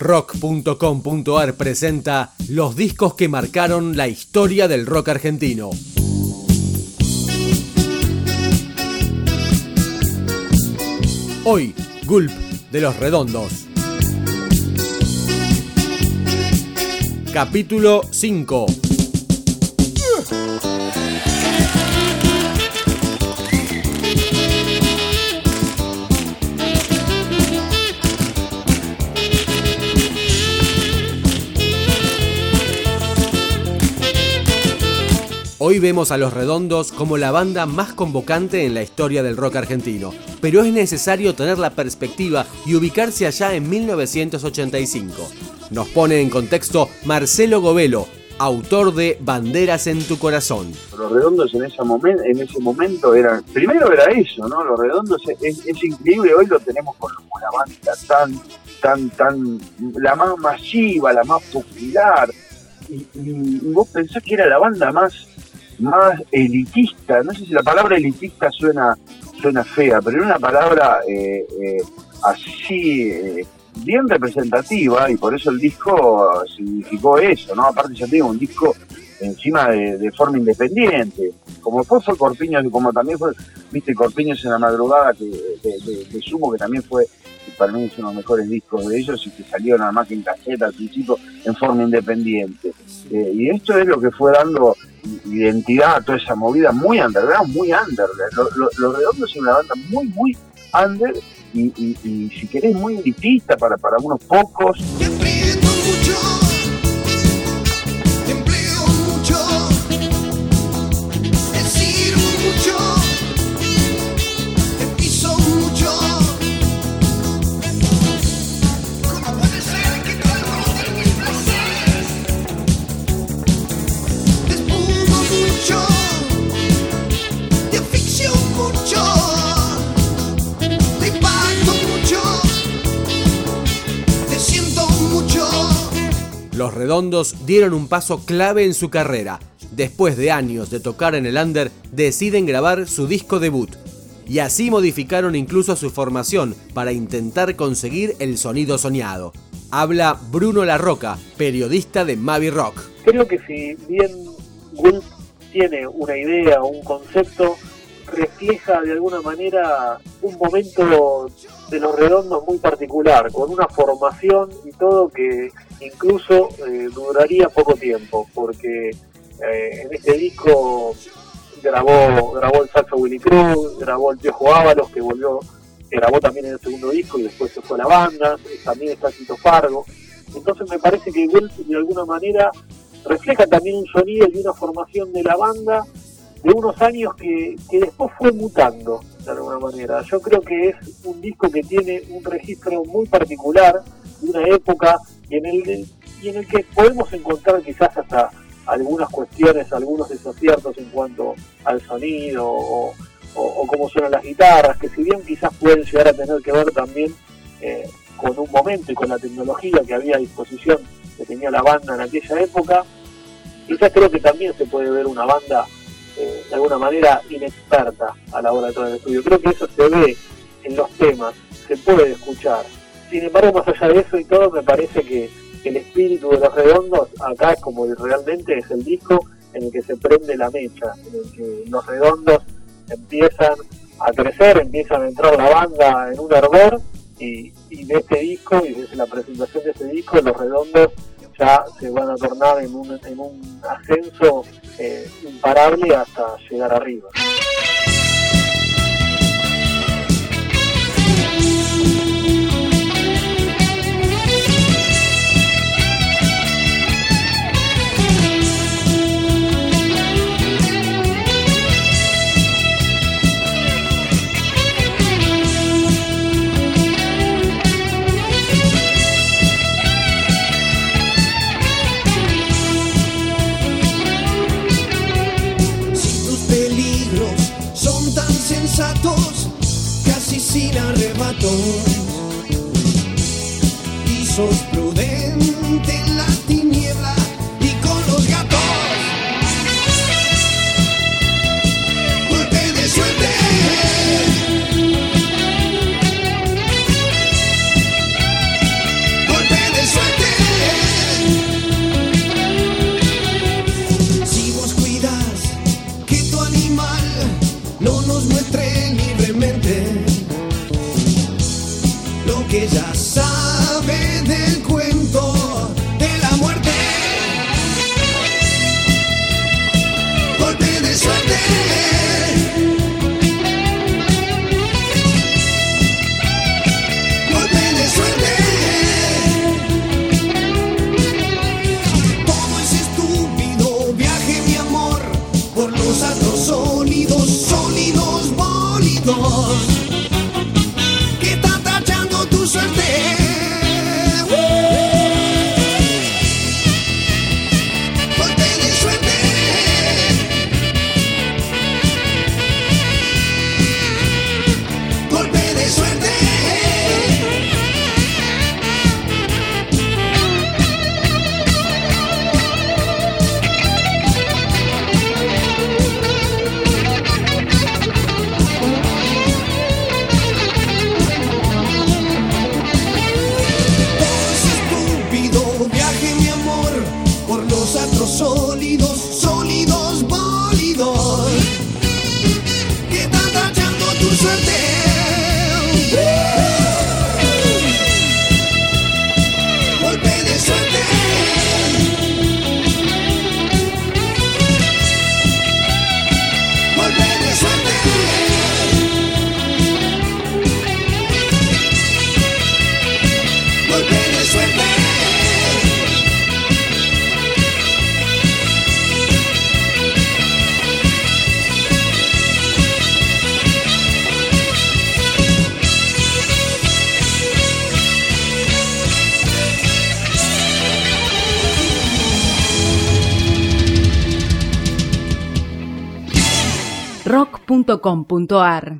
Rock.com.ar presenta los discos que marcaron la historia del rock argentino. Hoy, Gulp de los Redondos. Capítulo 5. Hoy vemos a Los Redondos como la banda más convocante en la historia del rock argentino, pero es necesario tener la perspectiva y ubicarse allá en 1985. Nos pone en contexto Marcelo Govelo, autor de Banderas en tu corazón. Los Redondos en ese, en ese momento eran, primero era eso, ¿no? Los Redondos es, increíble, hoy lo tenemos con una banda tan, tan, tan, la más masiva, la más popular, y, vos pensás que era la banda más más elitista, no sé si la palabra elitista suena, suena fea, pero era una palabra eh, eh, así eh, bien representativa y por eso el disco significó eso, ¿no? Aparte ya tengo un disco encima de, forma independiente, como después fue Corpiños, como también fue, viste, Corpiños en la madrugada que, de, Sumo, que también fue, para mí es uno de los mejores discos de ellos y que salió nada más que en caseta al principio en forma independiente. y esto es lo que fue dando identidad toda esa movida muy underground, muy under. Los Redondos es una banda muy, muy under y, y, si querés muy elitista para, para unos pocos. Los Redondos dieron un paso clave en su carrera. Después de años de tocar en el under, deciden grabar su disco debut. Y así modificaron incluso su formación para intentar conseguir el sonido soñado. Habla Bruno Larroca, periodista de Mavi Rock. Creo que si bien Gulp tiene una idea un concepto, refleja de alguna manera un momento de los redondos muy particular, con una formación y todo que incluso eh, duraría poco tiempo, porque eh, en este disco grabó grabó el saxo Willy Cruz, grabó el Piojo Ábalos, que volvió, grabó también en el segundo disco y después se fue a la banda, también está Tito Fargo. Entonces me parece que de alguna manera refleja también un sonido y una formación de la banda de unos años que, que después fue mutando de alguna manera. Yo creo que es un disco que tiene un registro muy particular de una época y en el, y en el que podemos encontrar quizás hasta algunas cuestiones, algunos desaciertos en cuanto al sonido o, cómo suenan las guitarras, que si bien quizás pueden llegar a tener que ver también eh, con un momento y con la tecnología que había a disposición que tenía la banda en aquella época, quizás creo que también se puede ver una banda eh, de alguna manera inexperta a la hora de todo el estudio. Creo que eso se ve en los temas, se puede escuchar. Sin embargo, más allá de eso y todo, me parece que, el espíritu de los redondos acá es como realmente es el disco en el que se prende la mecha, en el que los redondos empiezan a crecer, empiezan a entrar la banda en un hervor y, y de este disco y desde la presentación de este disco los redondos ya se van a tornar en un, en un ascenso eh, imparable hasta llegar arriba. arrebató y sos prudente en la tiniebla y con los gatos. Golpe de suerte. Golpe de suerte. Si vos cuidas que tu animal no nos muestre Just. I saw. pido viaje mi amor por los astros sólidos. .com